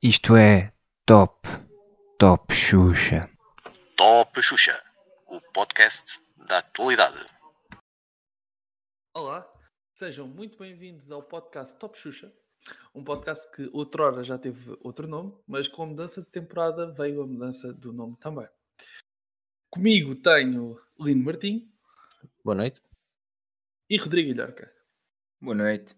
Isto é Top, Top Xuxa. Top Xuxa, o podcast da atualidade. Olá, sejam muito bem-vindos ao podcast Top Xuxa, um podcast que outrora já teve outro nome, mas com a mudança de temporada veio a mudança do nome também. Comigo tenho Lino Martim Boa noite. E Rodrigo Ilharca. Boa noite.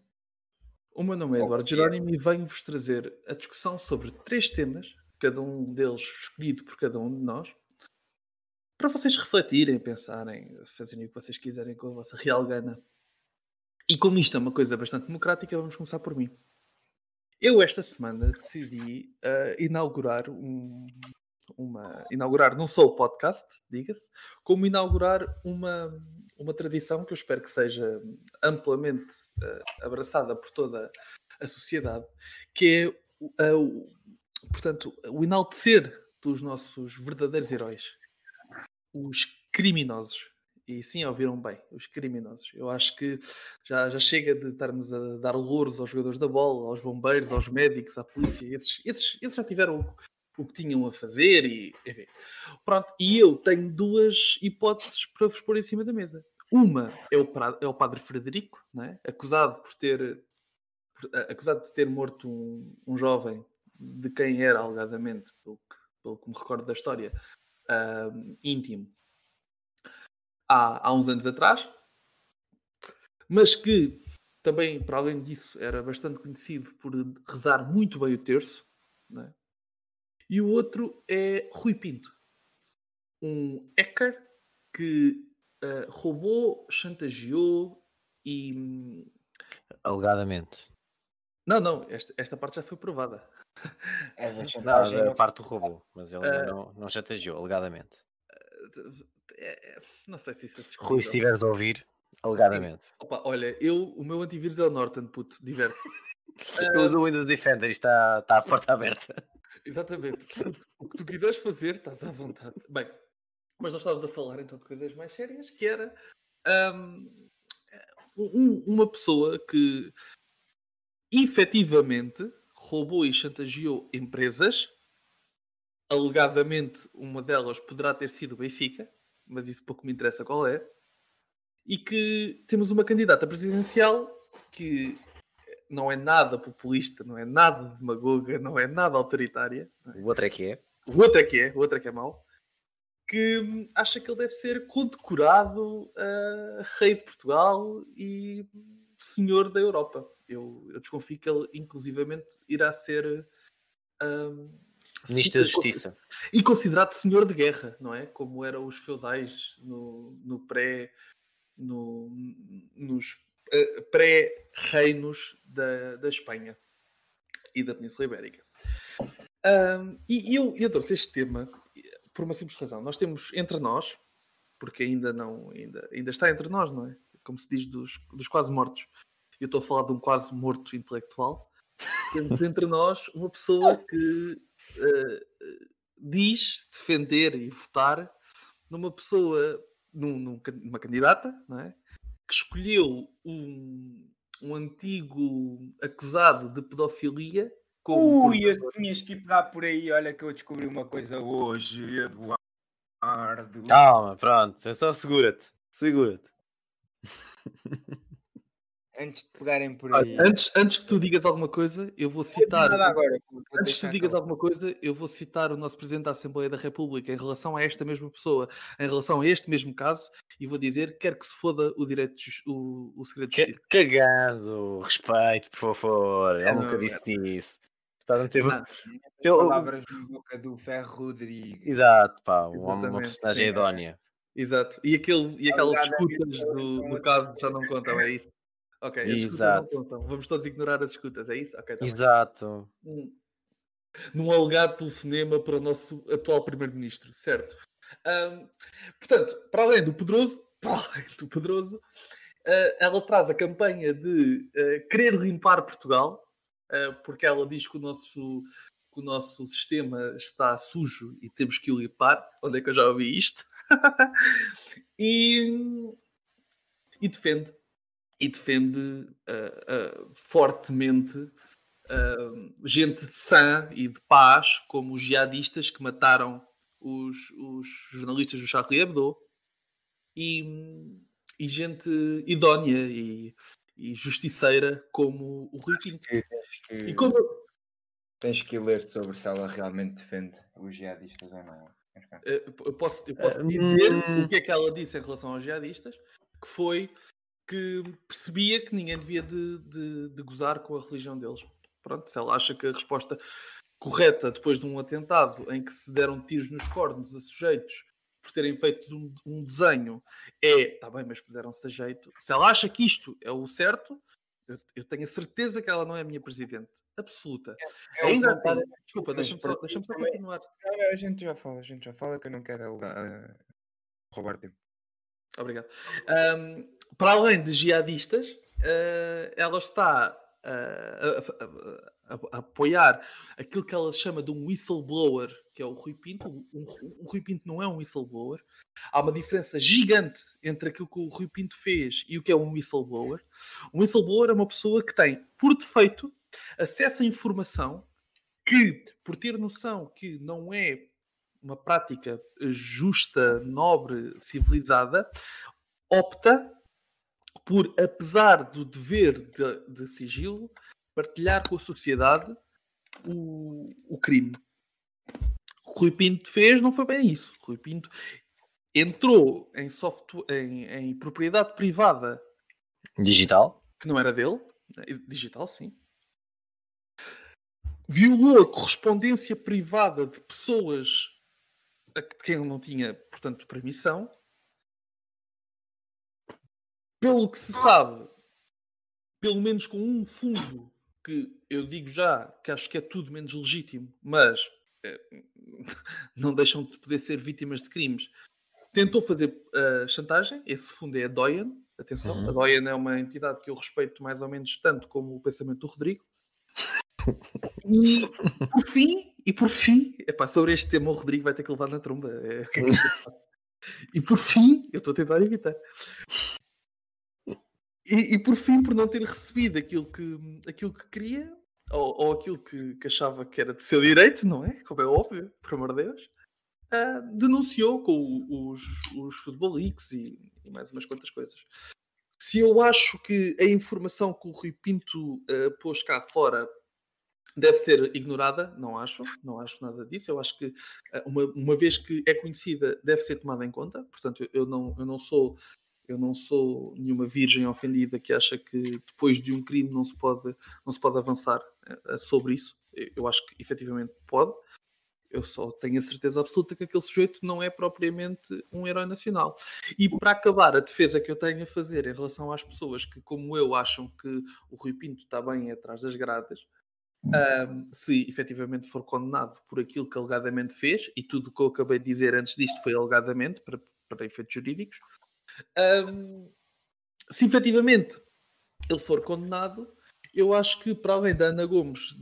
O meu nome é Eduardo Jerónimo e venho-vos trazer a discussão sobre três temas, cada um deles escolhido por cada um de nós, para vocês refletirem, pensarem, fazerem o que vocês quiserem com a vossa real gana. E como isto é uma coisa bastante democrática, vamos começar por mim. Eu esta semana decidi ah, inaugurar um, uma inaugurar não só o podcast, diga-se, como inaugurar uma, uma tradição que eu espero que seja amplamente ah, abraçada por toda a sociedade, que é a- o, portanto, o enaltecer dos nossos verdadeiros heróis, os criminosos. E sim, ouviram bem, os criminosos. Eu acho que já, já chega de estarmos a dar louros aos jogadores da bola, aos bombeiros, aos médicos, à polícia. Esses, esses, esses já tiveram o, o que tinham a fazer e enfim. Pronto, e eu tenho duas hipóteses para vos pôr em cima da mesa. Uma é o, é o padre Frederico, é? acusado por ter acusado de ter morto um, um jovem de quem era alegadamente, pelo que, pelo que me recordo da história, ah, íntimo há, há uns anos atrás, mas que também, para além disso, era bastante conhecido por rezar muito bem o terço. é? E o outro é Rui Pinto, um hacker que ah, roubou, chantageou e. Alegadamente. Não, não, esta, esta parte já foi provada. É Não, chantagem. a não- parte do robô, mas ele Ah. não, não chantageou, alegadamente. É, é, não sei se isso é Rui, se estiveres a ouvir, alegadamente. Opa, olha, eu, o meu antivírus é o Norton, puto, diverte. Eu uso o Windows Defender, isto está, está a porta aberta. Exatamente. Portanto, O que tu quiseres fazer, estás à vontade. Bem, mas nós estávamos a falar então de coisas mais sérias, que era hum, um- uma pessoa que efetivamente roubou e chantageou empresas. Alegadamente, uma delas poderá ter sido o Benfica, mas isso pouco me interessa qual é. E que temos uma candidata presidencial que não é nada populista, não é nada demagoga, não é nada autoritária. O outro é que é. O outro é que é, o outro é que é mau. Que acha que ele deve ser condecorado a rei de Portugal e senhor da Europa. Eu, eu desconfio que ele, inclusivamente, irá ser. hum, Ministro da Justiça. E considerado senhor de guerra, não é? Como eram os feudais no, no pré. No, nos eh, pré-reinos da, da Espanha e da Península Ibérica. Ahm, e eu, eu trouxe este tema por uma simples razão. Nós temos entre nós, porque ainda não ainda, ainda está entre nós, não é? Como se diz dos, dos quase mortos. Eu estou a falar de um quase morto intelectual. Temos entre nós uma pessoa que eh, diz defender e votar numa pessoa, num- numa candidata, não é? Que escolheu um, um antigo acusado de pedofilia como Ui, eu tinhas que ir pegar por aí. Olha que eu descobri uma coisa hoje, Eduardo. Calma, pronto. é Só segura-te. Segura-te. Antes de pegarem por Olha, aí. Antes, antes que tu digas alguma coisa, eu vou citar. nada agora. vou Antes que tu digas cá. alguma coisa, eu vou citar o nosso Presidente da Assembleia da República em relação a esta mesma pessoa, em relação a este mesmo caso, e vou dizer: quer que se foda o, direito, de o, o segredo de Que- justiça. Cagado. Respeito, por favor. É, Eu nunca não, disse isso. Estás a meter. Não, Eu- Palavras na boca do Ferro Rodrigues. Exato, pá. um- Uma Exatamente, personagem sim. idónea. exato. E, aquele, e aquelas Alegadamente, escutas do, no caso já não contam, é isso? Ok, as escutas não Exato. contam. Vamos todos ignorar as escutas, é isso? Ok, tá. Exato. um- num alegado telefonema para o nosso atual primeiro-ministro, certo? Ahm, portanto, para além do poderoso, para além do poderoso, ah, ela traz a campanha de ah, querer limpar Portugal, porque ela diz que o nosso que o nosso sistema está sujo e temos que o limpar. Onde é que eu já ouvi isto? e, e defende. e defende ah, ah, fortemente ah, gente sã e de paz, como os jihadistas que mataram os, os jornalistas do Charlie Hebdo e, e gente idónea e, e justiceira como o Rui Pinto. Que tens, que, E como, tens que ler sobre se ela realmente defende os jihadistas ou não. Eh, Eu posso, eu posso Eh, dizer hum. o que é que ela disse em relação aos jihadistas, que foi que percebia que ninguém devia de, de- de gozar com a religião deles. Pronto, se ela acha que a resposta correta depois de um atentado em que se deram tiros nos cornos a sujeitos por terem feito um, um desenho é, está bem, mas puseram-se a jeito. Se ela acha que isto é o certo, eu, eu tenho a certeza que ela não é a minha presidente. Absoluta. É um Ainda assim, desculpa, deixa-me só, deixa só continuar. Não, a gente já fala, a gente já fala que eu não quero eh, roubar tempo. Obrigado. Ahm, para além de jihadistas, eh, ela está ah, apoiar aquilo que ela chama de um whistleblower, que é o Rui Pinto. Um, um- o Rui Pinto não é um whistleblower. Há uma diferença gigante entre aquilo que o Rui Pinto fez e o que é um whistleblower. Um whistleblower é uma pessoa que tem, por defeito, acesso à informação que, por ter noção que não é uma prática justa, nobre, civilizada, opta por, apesar do dever de, de sigilo, partilhar com a sociedade o, o crime. O que Rui Pinto fez não foi bem isso. Rui Pinto entrou em, software, em, em propriedade privada Digital? que não era dele, digital sim, violou a correspondência privada de pessoas a de quem ele não tinha, portanto, permissão. Pelo que se sabe, pelo menos com um fundo que eu digo já que acho que é tudo menos legítimo, mas eh, não deixam de poder ser vítimas de crimes. Tentou fazer eh, chantagem, esse fundo é a Doyen, atenção, Uhum. a Doyen é uma entidade que eu respeito mais ou menos tanto como o pensamento do Rodrigo. E por fim, e por fim, epá, sobre este tema o Rodrigo vai ter que levar na tromba. é, é e por fim, eu estou a tentar evitar. E, e por fim, por não ter recebido aquilo que, aquilo que queria, ou, ou aquilo que, que achava que era do seu direito, não é? Como é óbvio, por amor de Deus, ah, denunciou com o- os, os e, e mais umas quantas coisas. Se eu acho que a informação que o Rui Pinto ah, pôs cá fora deve ser ignorada, não acho, não acho nada disso. Eu acho que ah, uma, uma vez que é conhecida, deve ser tomada em conta. Portanto, eu não, eu não sou eu não sou nenhuma virgem ofendida que acha que depois de um crime não se pode, não se pode avançar eh, sobre isso. Eu acho que efetivamente pode. Eu só tenho a certeza absoluta que aquele sujeito não é propriamente um herói nacional. E para acabar, a defesa que eu tenho a fazer em relação às pessoas que, como eu, acham que o Rui Pinto está bem atrás das grades, ahm, se efetivamente for condenado por aquilo que alegadamente fez, e tudo o que eu acabei de dizer antes disto foi alegadamente, para, para efeitos jurídicos, ahm, se efetivamente ele for condenado, eu acho que para além da Ana Gomes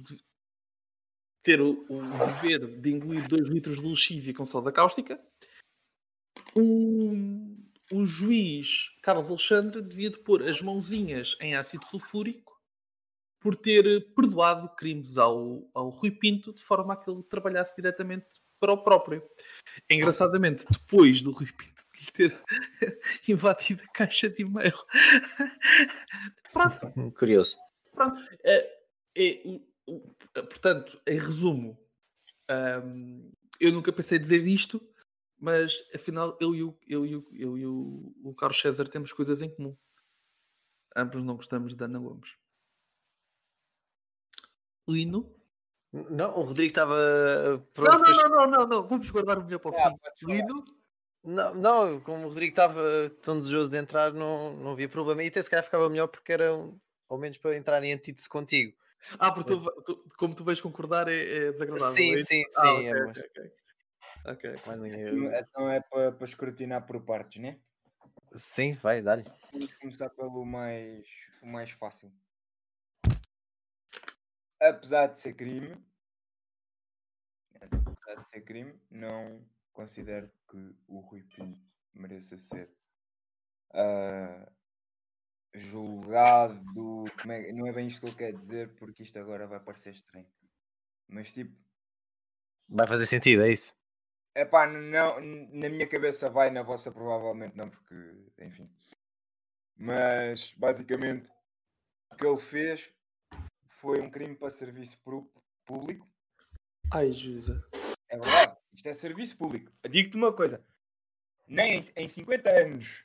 ter o, o dever de engolir 2 litros de lexívia com soda cáustica, o, o juiz Carlos Alexandre devia de pôr as mãozinhas em ácido sulfúrico por ter perdoado crimes ao, ao Rui Pinto de forma a que ele trabalhasse diretamente para o próprio. Engraçadamente, depois do Rui Pinto lhe ter invadido a caixa de e-mail. Pronto, Curioso. Pronto. É, é, o- portanto, em resumo, ahm, eu nunca pensei dizer isto, mas afinal eu e, o, eu e, o, eu e o, o Carlos César temos coisas em comum. Ambos não gostamos de Ana Gomes. Lino? Não, o Rodrigo estava Não, pronto. não, para- não, não, não, não, vamos guardar o melhor para o Ah, fim. Lino? Não, não, como o Rodrigo estava tão desejoso de entrar, não, não havia problema. E até se calhar ficava melhor porque era, um- ao menos para entrar em antítese contigo. Ah, porque tu, tu- como tu vais concordar é, é desagradável. Sim, é sim, Ah, sim, ok, é, mas- ok. Ok. Mas ninguém- Então é para, para escrutinar por partes, né? Sim, vai, dá-lhe. Vamos começar pelo mais, o mais fácil. Apesar de ser crime, apesar de ser crime, não considero que o Rui Pinto mereça ser ah, julgado. é- não é bem isto que eu quero dizer, porque isto agora vai parecer estranho. Mas tipo, Vai fazer sentido, é isso? é pá, não, na minha cabeça vai, na vossa provavelmente não, porque, enfim. Mas basicamente o que ele fez foi um crime para serviço público. Ai, Jesus. É verdade, isto é serviço público. Digo-te uma coisa: nem em, em 50 anos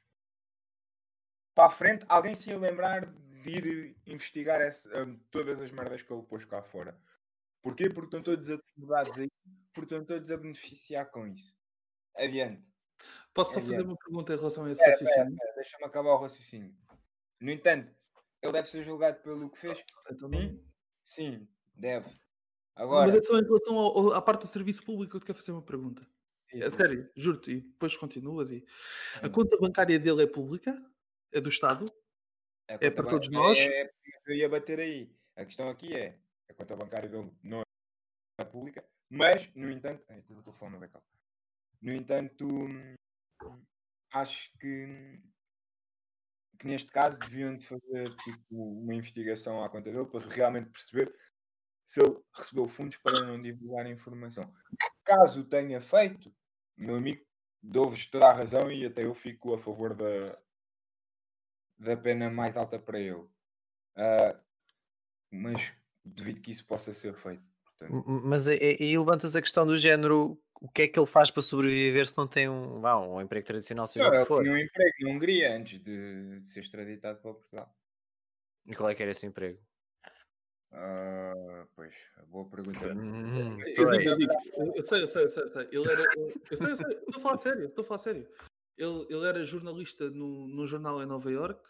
para a frente alguém se ia lembrar de ir investigar essa- hum, todas as merdas que ele pôs cá fora. Porquê? Porque estão todos advogados aí, porque estão todos a beneficiar com isso. Adiante. Posso só É, fazer é. uma pergunta em relação a esse espera, raciocínio? Deixa-me acabar o raciocínio. No entanto, ele deve ser julgado pelo que fez? Não- Sim, deve. Agora, Mas é só em relação ao- à parte do serviço público que eu te quero fazer uma pergunta. É sério, juro-te, e depois continuas e. A conta bancária dele é pública? É do Estado? é para todos nós? É, é, eu ia bater aí. A questão aqui é: a conta bancária dele não é pública, mas, no entanto. Ai, o telefone vai cá. No entanto, hum, acho que, que neste caso deviam de fazer tipo, uma investigação à conta dele para realmente perceber se ele recebeu fundos para não divulgar informação. Caso tenha feito, meu amigo, dou-vos toda a razão e até eu fico a favor da, da pena mais alta para ele. Ah, mas duvido que isso possa ser feito. Portanto, Mas aí levantas a questão do género: o que é que ele faz para sobreviver se não tem um, vá, um emprego tradicional, seja não, o que for? tinha um emprego na Hungria antes de, de ser extraditado para Portugal. E qual é que era esse emprego? Ah, pois, boa pergunta. Hum, Eu, eu, eu- eu sei, eu sei, eu sei, eu sei. Ele era. Eu, eu sei, eu sei, estou a falar sério, estou a falar sério. Ele, ele era jornalista no, num jornal em Nova York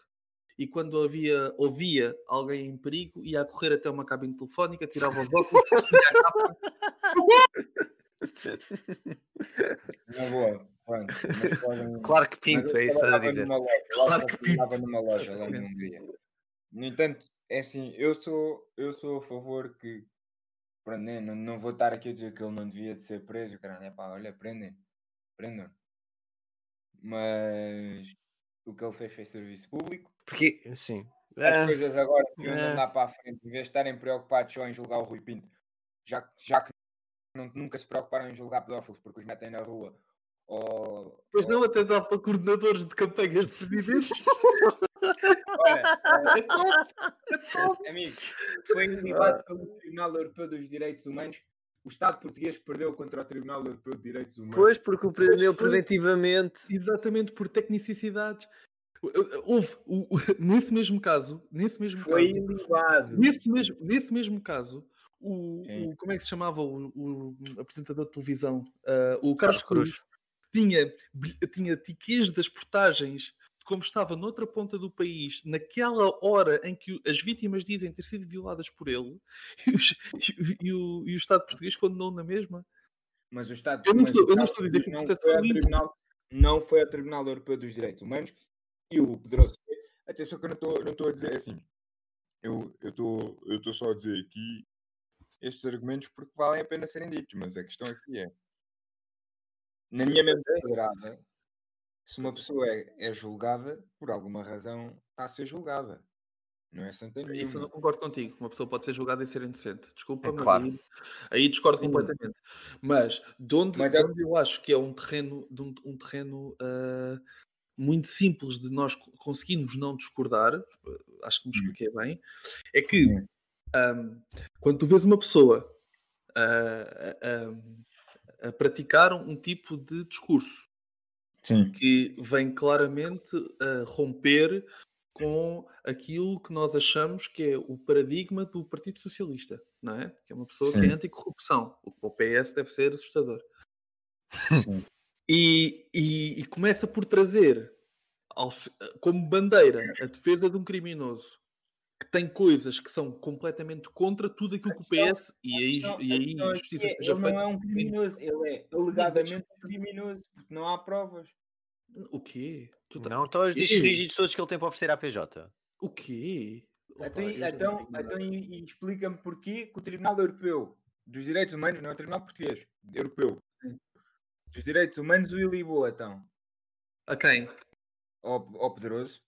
e quando havia, ouvia alguém em perigo, ia a correr até uma cabine telefónica, tirava os óculos, punha a capa. Na boa, podem- Claro que Pinto, é isso que estás a dizer. loja, Claro que Pinto, numa loja lá. No entanto, é assim, eu sou, eu sou a favor que pronto, não, não vou estar aqui a dizer que ele não devia de ser preso, caralho, é pá, olha, prendem, prendam. Mas o que ele fez foi serviço público. Porque, sim. As Ah, coisas agora deviam de é. andar para a frente, em vez de estarem preocupados só em julgar o Rui Pinto, já, já que não- nunca se preocuparam em julgar pedófilos porque os metem na rua. Ou, Pois ou- não, até dá para coordenadores de campanhas de presidentes. Olha, eh, amigo, foi ilibado pelo Tribunal Europeu dos Direitos Humanos. O Estado português perdeu contra o Tribunal Europeu de Direitos Humanos. Pois, porque o prendeu preventivamente. Exatamente por tecnicidades. Houve, nesse mesmo caso, nesse mesmo foi caso, ilibado. Nesse mesmo, nesse mesmo caso, o, o- como é que se chamava o, o apresentador de televisão? Ah, o Carlos Carlos Cruz. Cruz tinha, tinha tickets das portagens de como estava noutra ponta do país, naquela hora em que as vítimas dizem ter sido violadas por ele, e, os- e- e o, e o Estado português condenou na mesma. Mas o Estado Eu não estou- eu não Estado estou a dizer que o não processo foi. Tribunal, não foi ao Tribunal Europeu dos Direitos Humanos e o Pedroso foi. Atenção que eu não estou, não estou a dizer assim. Eu eu estou eu estou só a dizer aqui estes argumentos porque valem a pena serem ditos, mas a questão aqui é na minha mente quadrada, se uma pessoa é, é julgada, por alguma razão está a ser julgada. Não é santa nenhuma. Isso eu não concordo contigo. Uma pessoa pode ser julgada e ser inocente. Desculpa, É mas claro. aí, aí discordo Sim. completamente. Mas de onde, Mas é- onde eu acho que é um terreno, de um, um terreno ah, muito simples de nós co- conseguirmos não discordar, acho que me Hum. expliquei bem, é que Ahm, quando tu vês uma pessoa ah, a- a- a praticar um tipo de discurso Sim. que vem claramente a romper com aquilo que nós achamos que é o paradigma do Partido Socialista, não é? Que é uma pessoa que Sim. é anticorrupção. O que para o PS deve ser assustador. E, e- e começa por trazer ao como bandeira a defesa de um criminoso que tem coisas que são completamente contra tudo aquilo que o PS e aí, e aí justiça é- seja ele feita. não é um criminoso, ele é alegadamente um criminoso, porque não há provas. O quê? Tu tá- Não, então os discos rígidos todos que ele tem para oferecer à PJ. O quê? Opa, Então, então, então e, e explica-me porquê que o Tribunal Europeu dos Direitos Humanos, não é o Tribunal Português, Europeu, dos Direitos Humanos o ilibou, então, A quem? ao, ao Pedroso.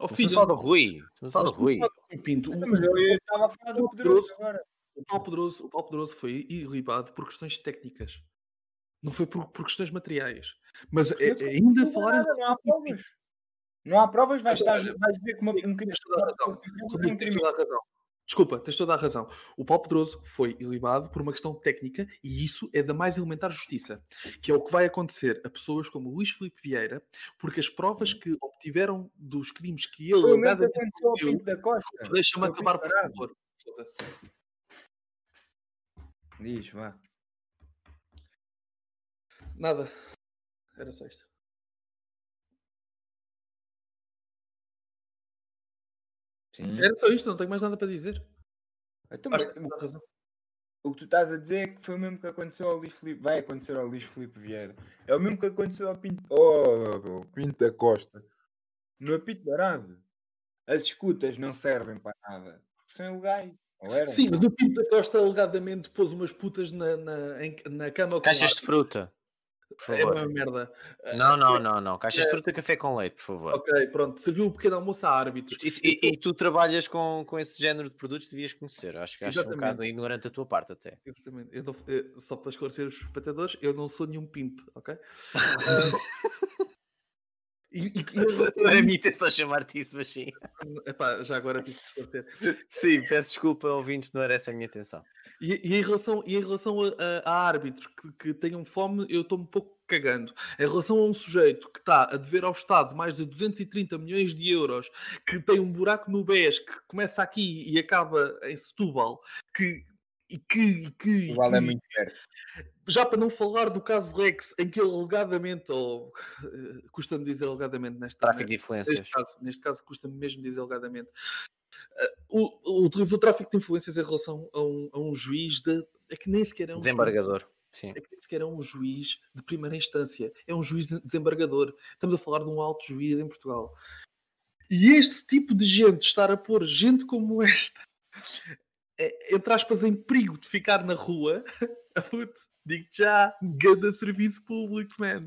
Ó a filho, falar do Rui. Estamos a falar do Rui. o Pinto, o, Então, eu estava a falar do poderoso agora. o Paulo Poderoso, o Paulo Poderoso foi irribado por questões técnicas. Não foi por, por questões materiais. Mas é- é ainda não nada, não há ao provas. Não há provas, vais, Então, estar, vais que uma, um crime toda a razão. Desculpa, tens toda a razão. O Paulo Pedroso foi ilibado por uma questão técnica e isso é da mais elementar justiça, que é o que vai acontecer a pessoas como Luís Filipe Vieira, porque as provas que obtiveram dos crimes que ele alegadamente cometeu, Pinto da Costa. deixa-me acabar, por favor. Diz, vá. Nada. Era só isto. Sim. Era só isto, não tenho mais nada para dizer. Então, Acho mas razão. o que tu estás a dizer é que foi o mesmo que aconteceu ao Luís Filipe. Vai acontecer ao Luís Filipe Vieira. É o mesmo que aconteceu ao Pinto, oh, ao Pinto da Costa. No apito dourado. As escutas não servem para nada. São ilegais. Sim, mas o Pinto da Costa alegadamente pôs umas putas na, na, em- na cama com Caixas de fruta. É uma merda. Não, não, não, não. Caixas de fruta, café com leite, por favor. Ok, pronto. Serviu o pequeno almoço a árbitros. E, e- e tu trabalhas com, com esse género de produtos, devias conhecer. Acho que acho um bocado ignorante da tua parte até. Exatamente. Eu não- eu- só para esclarecer os espectadores, eu não sou nenhum pimp, ok? e, e, Não era a minha intenção chamar-te isso, mas sim. Epá, já agora tive que esclarecer. Sim, peço desculpa, ouvintes, não era essa a minha intenção. E, e em relação, e em relação a, a- a árbitros que, que tenham fome, eu estou um pouco cagando. Em relação a um sujeito que está a dever ao Estado mais de 230 milhões de euros, que tem um buraco no BES, que começa aqui e acaba em Setúbal, que. E que, e que, Igual é que- muito perto. já para não falar do caso Rex, em que ele alegadamente, ou eh, custa-me dizer alegadamente nesta, Tráfico de influências. neste caso, neste caso custa-me mesmo dizer alegadamente, eh, o- tráfico de influências em relação a um, a um juiz de, é que nem sequer é um juiz, Desembargador. Sim. é que nem sequer é um juiz de primeira instância, é um juiz desembargador. Estamos a falar de um alto juiz em Portugal. E este tipo de gente estar a pôr gente como esta, é, entre aspas, em perigo de ficar na rua, digo-te já, ganda serviço público, man.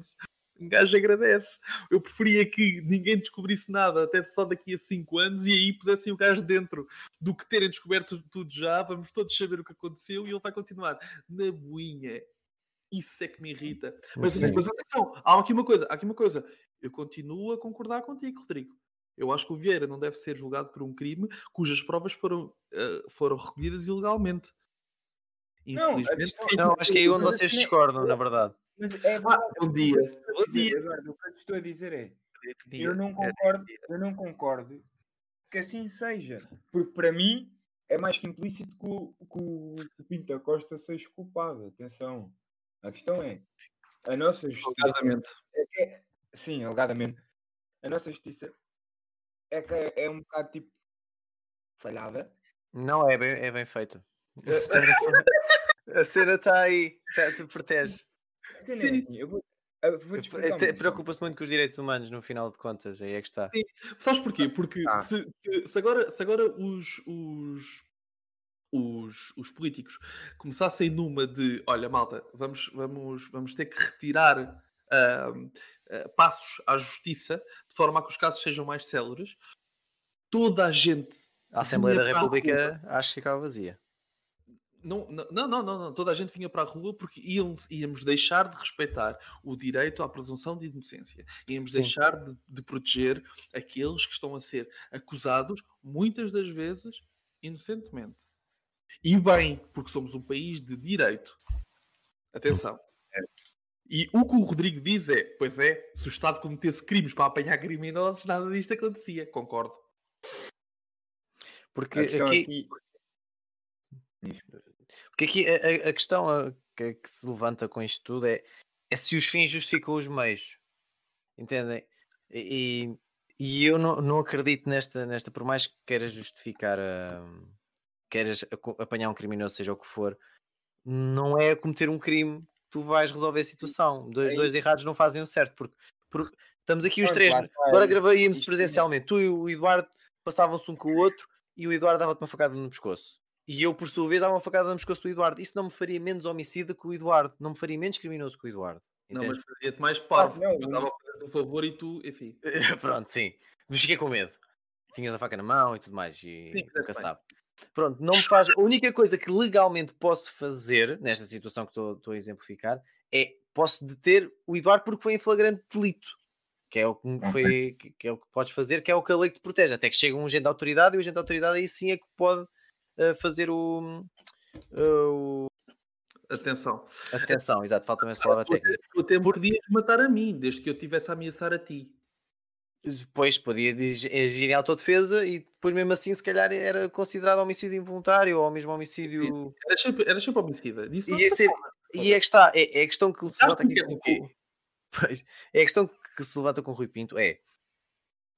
Um gajo agradece. Eu preferia que ninguém descobrisse nada até só daqui a 5 anos e aí pusessem o gajo dentro do que terem descoberto tudo já. Vamos todos saber o que aconteceu e ele vai continuar na boinha. Isso é que me irrita. Mas, Sim. mas atenção, há aqui uma coisa, há aqui uma coisa. Eu continuo a concordar contigo, Rodrigo. Eu acho que o Vieira não deve ser julgado por um crime cujas provas foram, eh, foram recolhidas ilegalmente. Não, Infelizmente. questão- Não, acho que é aí onde vocês assim, discordam, na verdade. Mas é Ah, bom dia. O que eu estou a Bom dizer, dia. Eduardo, o que eu estou a dizer é Dia. eu não É, concordo, eu não concordo que assim seja. Porque para mim é mais que implícito que o, que o, da Costa seja culpado. Atenção. A questão é a nossa justiça. Alegadamente. é que é- sim, alegadamente. A nossa justiça é que é, é um bocado tipo falhada. Não, é bem, é bem feito. A cena está aí, tá, te protege. Sim. assim, eu vou. Preocupa-se muito com os direitos humanos, no final de contas, aí é que está. Sabes porquê? Porque Ah. se, se- se agora, se agora os, os, os, os políticos começassem numa de olha, malta, vamos, vamos, vamos ter que retirar ahm, ah, passos à justiça de forma a que os casos sejam mais céleres, toda a gente. A Assembleia da República acho que ficava vazia. Não, não, não, não, toda a gente vinha para a rua porque íamos deixar de respeitar o direito à presunção de inocência. Íamos Sim. deixar de, de proteger aqueles que estão a ser acusados, muitas das vezes, inocentemente. E bem, porque somos um país de direito. Atenção. E o que o Rodrigo diz é: pois é, se o Estado cometesse crimes para apanhar criminosos, nada disto acontecia. Concordo. Porque aqui, aqui. Porque aqui a, a- questão a- que, que se levanta com isto tudo é, é se os fins justificam os meios. Entendem? E, e eu não, não acredito nesta, nesta, por mais que queiras justificar, a, queiras apanhar um criminoso, seja o que for, não é cometer um crime que tu vais resolver a situação. Dois, É dois errados não fazem o certo, porque, porque estamos aqui os três, agora gravaríamos Isto- presencialmente, tu e o Eduardo passavam-se um com o outro e o Eduardo dava-te uma facada no pescoço. E eu, por sua vez, dava uma facada no pescoço do Eduardo. Isso não me faria menos homicida que o Eduardo, não me faria menos criminoso que o Eduardo. Não, Entendes? mas fazia-te mais parvo. não, eu estava a fazer um favor e tu, enfim. Pronto, sim. Mas fiquei com medo. tinhas a faca na mão e tudo mais, e Sim, nunca sabe. Pronto, não me faz. A única coisa que legalmente posso fazer nesta situação que estou a exemplificar é posso deter o Eduardo porque foi em flagrante delito. Que é, o que, foi, que, que é o que podes fazer, que é o que a lei te protege. Até que chega um agente de autoridade e o agente de autoridade aí sim é que pode eh, fazer o, o- Atenção. Atenção, exato, falta-me essa palavra técnica. tu até me podias matar a mim, desde que eu estivesse a ameaçar a ti. Depois podia agir em autodefesa e depois mesmo assim se calhar era considerado homicídio involuntário ou mesmo homicídio... Era sempre, era sempre homicida. Disse E, não, e é que está, é, é a questão que se levanta aqui é com, com- Pois, é a questão que se levanta com o Rui Pinto é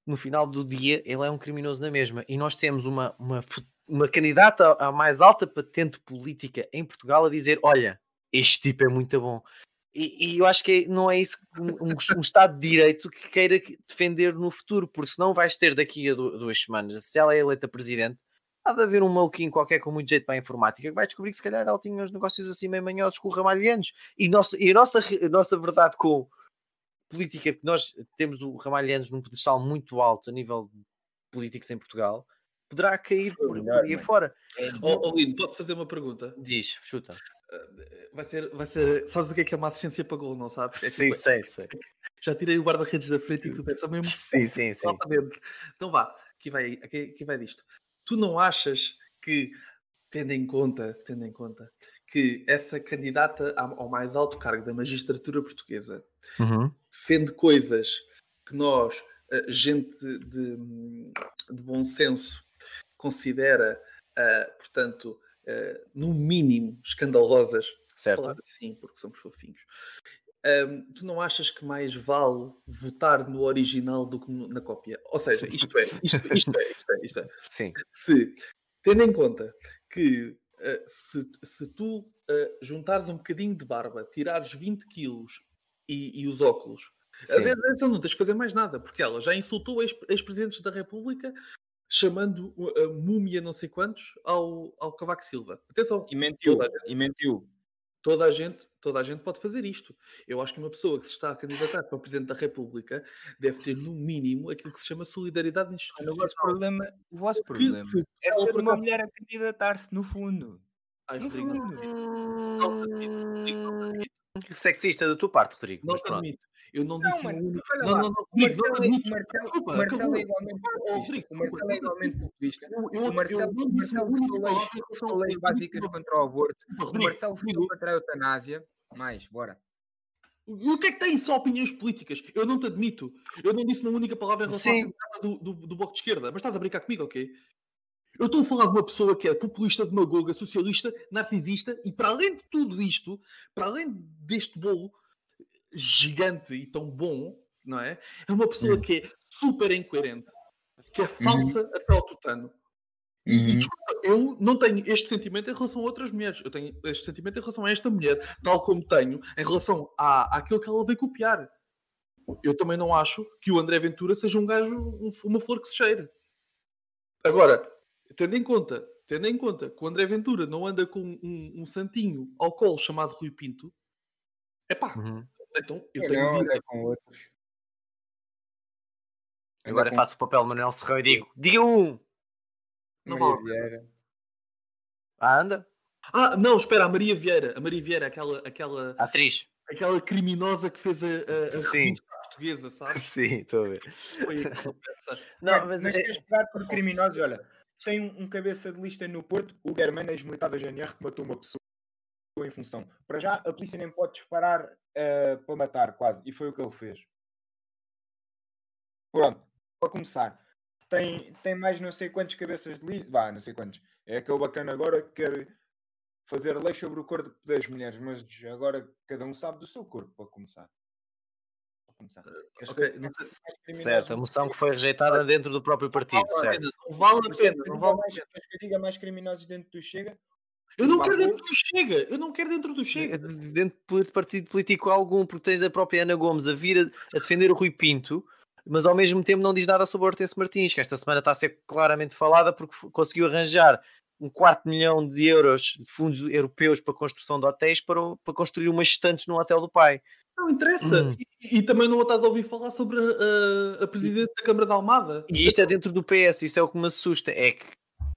no final do dia ele é um criminoso na mesma e nós temos uma, uma, uma candidata à mais alta patente política em Portugal a dizer olha, este tipo é muito bom e, e eu acho que é- não é isso um, um- Estado de Direito que queira que- defender no futuro, porque senão vais ter daqui a du- duas semanas, se ela é eleita presidente, há de haver um maluquinho qualquer com muito jeito para a informática que vai descobrir que se calhar ela tinha uns negócios assim meio manhosos com o Ramalhianos. E, nosso, e a, nossa, a nossa verdade com política, porque nós temos o Ramalhianos num pedestal muito alto a nível políticos em Portugal, poderá cair por, melhor, por aí mano. afora. Ó oh, Lindo, posso fazer uma pergunta? Diz, chuta. Vai ser, vai ser. Sabes o que é que é uma assistência para gol, não sabes? É Sim, tipo, sei, sei. já tirei o guarda-redes da frente e tudo é só mesmo Sim, sim, sim. dentro. Então vá, aqui vai, aqui, aqui vai disto. Tu não achas que, tendo em conta, tendo em conta que essa candidata ao ao mais alto cargo da magistratura portuguesa Uhum. defende coisas que nós, eh, gente de, de bom senso, considera, eh, portanto, eh, no mínimo escandalosas, Certo. falar assim, porque somos fofinhos. Ahm, tu não achas que mais vale votar no original do que na cópia? Ou seja, isto é, isto, isto é, isto é, isto é. Sim. Se, tendo em conta que eh, se, se tu eh, juntares um bocadinho de barba, tirares 20 quilos e, e os óculos, a sim. verdade é não tens de fazer mais nada, porque ela já insultou ex- ex-presidentes da República chamando a múmia não sei quantos ao, ao Cavaco Silva. Atenção, E mentiu, Toda a e mentiu. toda a gente, toda a gente pode fazer isto. Eu acho que uma pessoa que se está a candidatar para Presidente da República deve ter, no mínimo, aquilo que se chama solidariedade O vosso institucional. problema, o vosso problema se é por uma mulher a candidatar-se, no fundo. Ai, No Rodrigo, não fundo. Não. Sexista da tua parte, Rodrigo. Não mas te pronto. admito. Eu não Não, disse mano, uma única. olha Não, não, não, não Marcelo, o Marcelo, Desculpa, o Marcelo é igualmente Oh, populista. O Marcelo é desculpa, igualmente populista. O Marcelo, não palavra leis, ao leis básicas contra o aborto. O Marcelo puxou contra a eutanásia. Mais, bora. E o que é que tem só opiniões políticas? Eu não te admito. Eu não disse uma única palavra em relação Sim. à do, do, do Bloco de Esquerda. Mas estás a brincar comigo, ok? Eu estou a falar de uma pessoa que é populista, demagoga, socialista, narcisista e para além de tudo isto, para além deste bolo gigante e tão bom, não é? É uma pessoa que é super incoerente, que é falsa até ao tutano. E, e, desculpa, eu não tenho este sentimento em relação a outras mulheres. Eu tenho este sentimento em relação a esta mulher, tal como tenho em relação à, àquilo que ela veio copiar. Eu também não acho que o André Ventura seja um gajo, um- uma flor que se cheire. Agora, tendo em conta, tendo em conta que o André Ventura não anda com um, um santinho ao colo chamado Rui Pinto, é pá, Uhum. Então eu tenho não, direito. anda com outros. Agora com faço o papel Manuel Serrão e digo: diga um! Não Maria vale. Vieira. Ah, anda? Ah, não, espera, a Maria Vieira. A Maria Vieira, aquela, aquela, Atriz. aquela criminosa que fez a, a, a Sim. portuguesa, sabes? Sim, estou a ver. Foi aquela peça. Não, mas, mas é- queres pegar por criminosos, olha, tem um, um cabeça de lista no Porto, o Germano, ex-militar da GNR, que matou uma pessoa em função. Para já, a polícia nem pode disparar eh, para matar, quase, e foi o que ele fez. Pronto, para começar, tem, tem mais não sei quantos cabeças de lista, vá, não sei quantos. É aquele bacana agora que quer fazer leis sobre o corpo das mulheres, mas agora cada um sabe do seu corpo, para começar. Para começar. Queres Ok, saber não quem é sei- mais criminosos certo, a moção que foi rejeitada dentro do próprio partido, Vale a pena, não vale a pena, não vale a mais- pena. que diga mais criminosos dentro do Chega? Eu não quero dentro do Chega, eu não quero dentro do Chega. Dentro de partido político algum, porque tens a própria Ana Gomes a vir a, a defender o Rui Pinto, mas ao mesmo tempo não diz nada sobre a Hortense Martins, que esta semana está a ser claramente falada porque conseguiu arranjar um quarto milhão de euros de fundos europeus para a construção de hotéis para, o- para construir umas estantes no hotel do pai. Não interessa. Hum. E, e também não estás a ouvir falar sobre a, a- a Presidente da Câmara da Almada. E isto é dentro do PS, isso é o que me assusta. É que,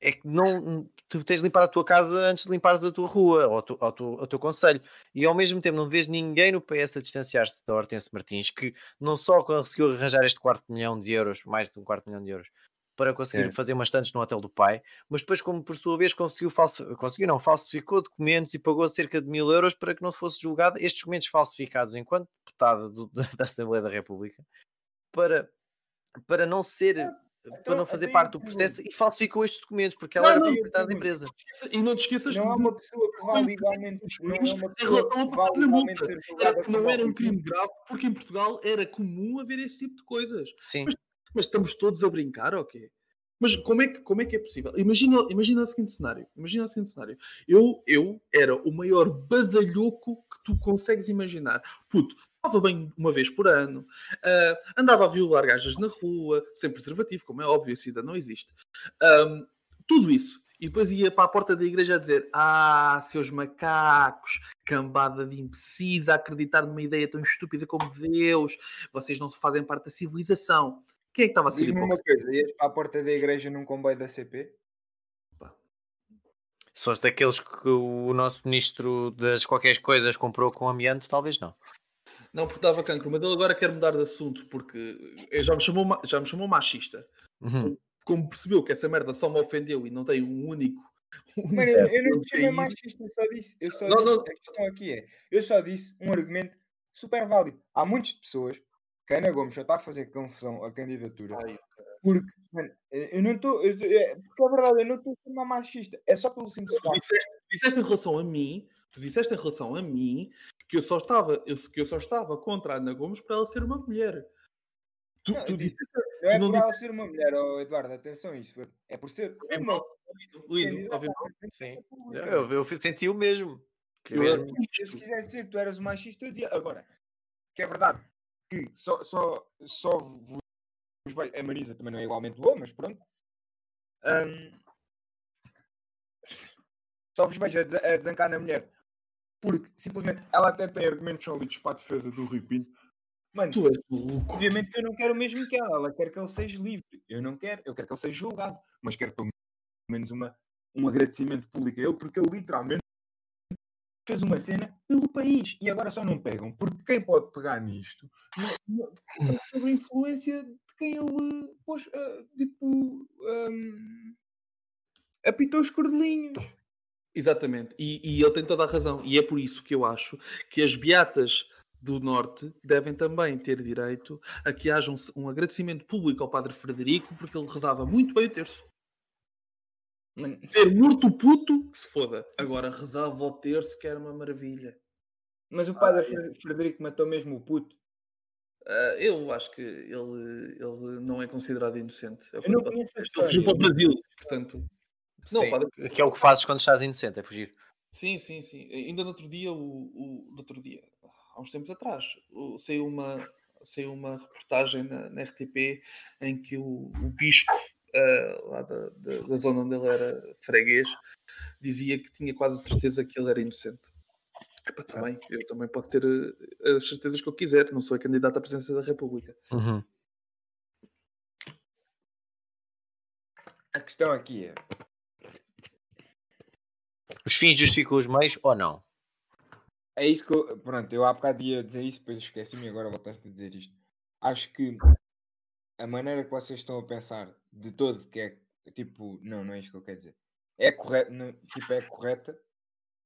é que não, tu tens de limpar a tua casa antes de limpares a tua rua ou, tu, ou, tu, ou o teu conselho. E ao mesmo tempo não vês ninguém no PS a distanciar-se da Hortense Martins, que não só conseguiu arranjar este quarto milhão de euros, mais de um quarto milhão de euros, para conseguir Certo. fazer umas tantas no hotel do pai, mas depois, como por sua vez conseguiu, falsi- conseguiu não, falsificou documentos e pagou cerca de mil euros para que não fosse julgado estes documentos falsificados enquanto deputada do- da, da Assembleia da República para, para não ser para não fazer então parte do processo e falsificou estes documentos porque ela Não, era não, proprietária da empresa. E não te esqueças Não é de- uma pessoa que os Não é em relação a pagar multa. Era não era um crime grave, porque em Portugal era comum haver esse tipo de coisas. Sim. Mas estamos todos a brincar, ok? Mas como é que, como é, que é possível? Imagina, imagina o seguinte cenário. Imagina o seguinte cenário. Eu, eu era o maior badalhoco que tu consegues imaginar. Puto, estava bem uma vez por ano, ah, andava a violar gajas na rua, sem preservativo, como é óbvio, a SIDA não existe. Ahm, tudo isso. E depois ia para a porta da igreja a dizer: Ah, seus macacos, cambada de imbecis a acreditar numa ideia tão estúpida como Deus, vocês não se fazem parte da civilização. Quem é que estava a ser Diz-me uma coisa, ias para a porta da igreja num comboio da CP? Se fosse daqueles que o nosso ministro das qualquer coisas comprou com amianto, talvez não. Não, porque dava cancro, mas ele agora quer mudar de assunto porque eh, já me chamou, já me chamou machista. Uhum. Como percebeu que essa merda só me ofendeu e não tem um único. um Mano, único eu, não te chamei machista, eu só disse. Eu só Não, disse não. A questão aqui é: eu só disse um argumento super válido. Há muitas pessoas que a Ana Gomes já está a fazer confusão à candidatura Ai, porque, mano, eu não estou. é- Porque é verdade, eu não estou a ser uma machista. É só pelo simples Tu facto. disseste, disseste em relação a mim, tu disseste em relação a mim que eu só estava, eu, que eu só estava contra a Ana Gomes para ela ser uma mulher. Tu, Não, tu eu disse- Não é não por disse- ela ser uma mulher, oh, Eduardo, atenção a isso. É por ser é uma presidência da Sim. República. Eu, eu senti o mesmo. Que Eu- mesmo- Eu, se quiser dizer que tu eras um machista, eu dizia agora. Que é verdade que só, só, só vos vejo. A Marisa também não é igualmente boa, mas pronto. Ahm, só vos vejo a desancar na mulher. Porque simplesmente ela até tem argumentos sólidos para a defesa do Rui Pinto. Mano, Tu és maluco. obviamente que eu não quero o mesmo que ela. Ela quer que ele seja livre. Eu não quero, eu quero que ele seja julgado. Mas quero pelo menos uma, um agradecimento público a ele, porque ele literalmente fez uma cena pelo país. E agora só não pegam, porque quem pode pegar nisto não- não- é sobre a influência de quem ele pôs, ah, tipo, ahm, apitou os cordelinhos. Exatamente, e, e ele tem toda a razão, e é por isso que eu acho que as beatas do Norte devem também ter direito a que haja um, um agradecimento público ao Padre Frederico, porque ele rezava muito bem o terço. Mano, Ter morto o puto, que se foda. Agora rezava o terço, que era uma maravilha. Mas o padre Fre- Frederico matou mesmo o puto. Ah, eu acho que ele, ele não é considerado inocente. É Eu não eu posso- conheço Ele fugiu para o. Brasil, portanto. Não, Sim, padre- Que é o que fazes quando estás inocente, é fugir. Sim, sim, sim. Ainda no outro dia, o, o no outro dia, há uns tempos atrás, o- saiu uma, saiu uma reportagem na, na RTP em que o, o bispo ah, lá da, da, da zona onde ele era freguês dizia que tinha quase a certeza que ele era inocente. Epá, também, eu também posso ter eh, as certezas que eu quiser, não sou a candidato à presidência da República. Uhum. A questão aqui é: Os fins justificam os meios ou não? É isso que eu. Pronto, eu há bocado ia dizer isso, depois esqueci-me e agora voltaste a dizer isto. Acho que a maneira que vocês estão a pensar de todo que é tipo. Não, não é isto que eu quero dizer. É correta, tipo, é correta,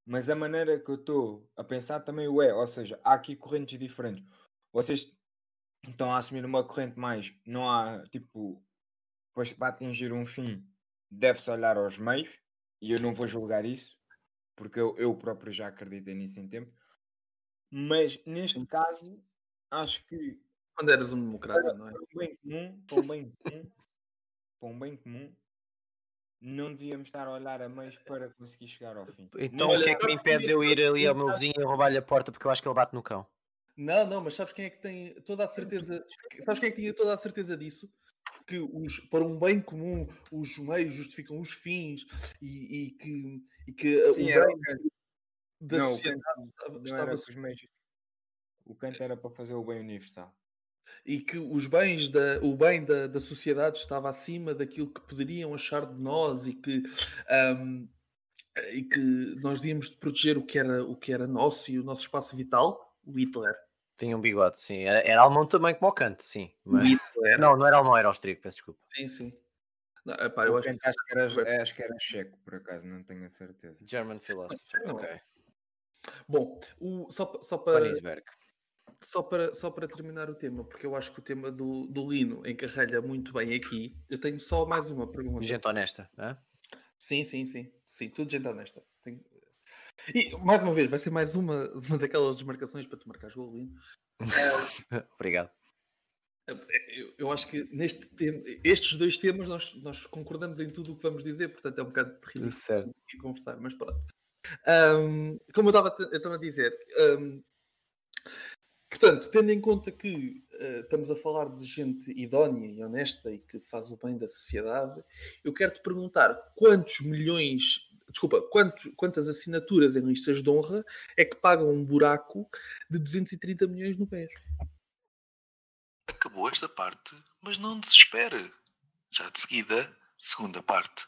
mas a maneira que eu estou a pensar também o é. Ou seja, há aqui correntes diferentes. Vocês estão a assumir uma corrente mais. Não há tipo. Pois para atingir um fim, deve-se olhar aos meios, e eu não vou julgar isso porque eu, eu próprio já acreditei nisso em tempo. Mas neste caso, acho que Quando eras um democrata, não é? para um bem comum, para um bem comum, para um bem comum, não devíamos estar a olhar a meios para conseguir chegar ao fim. Então o que é que me impede de eu ir ali ao meu vizinho e roubar-lhe a porta porque eu acho que ele bate no cão? Não, não, mas sabes quem é que tem toda a certeza? Sabes quem é que tinha toda a certeza disso? Que os, para um bem comum os meios justificam os fins e, e que, e que uh, Sim, o bem da Não, sociedade estava, não meios. O canto era para fazer o bem universal. e que os bens da, o bem da, da sociedade estava acima daquilo que poderiam achar de nós e que, ahm, e que nós devíamos de proteger o que, era, o que era nosso e o nosso espaço vital, o Hitler. Tinha um bigode, sim. Era, era alemão também como o Kant, sim. Mas... Não, não era alemão, era austríaco, peço desculpa. Sim, sim. Não, epá, eu acho que acho que, era, acho que era checo, por acaso, não tenho a certeza. German philosopher, ok. Bom, o- só, só, para, só, para, só para terminar o tema, porque eu acho que o tema do, do Lino encarrelha muito bem aqui, eu tenho só mais uma pergunta. Gente honesta, hã? Sim, sim, sim. Sim, tudo gente honesta. Tenho- E mais uma vez, vai ser mais uma, uma daquelas desmarcações para tu marcares gol, Lino. Obrigado. Eu, eu acho que neste tema, estes dois temas nós, nós concordamos em tudo o que vamos dizer, portanto é um bocado ridículo Certo. aqui conversar, mas pronto. Ahm, como eu estava, a dizer, ahm, portanto, tendo em conta que ah, estamos a falar de gente idónea e honesta e que faz o bem da sociedade, eu quero te perguntar quantos milhões, desculpa, quantos, quantas assinaturas em listas de honra é que pagam um buraco de 230 milhões no pé? Acabou esta parte, mas não desespere. Já de seguida, segunda parte.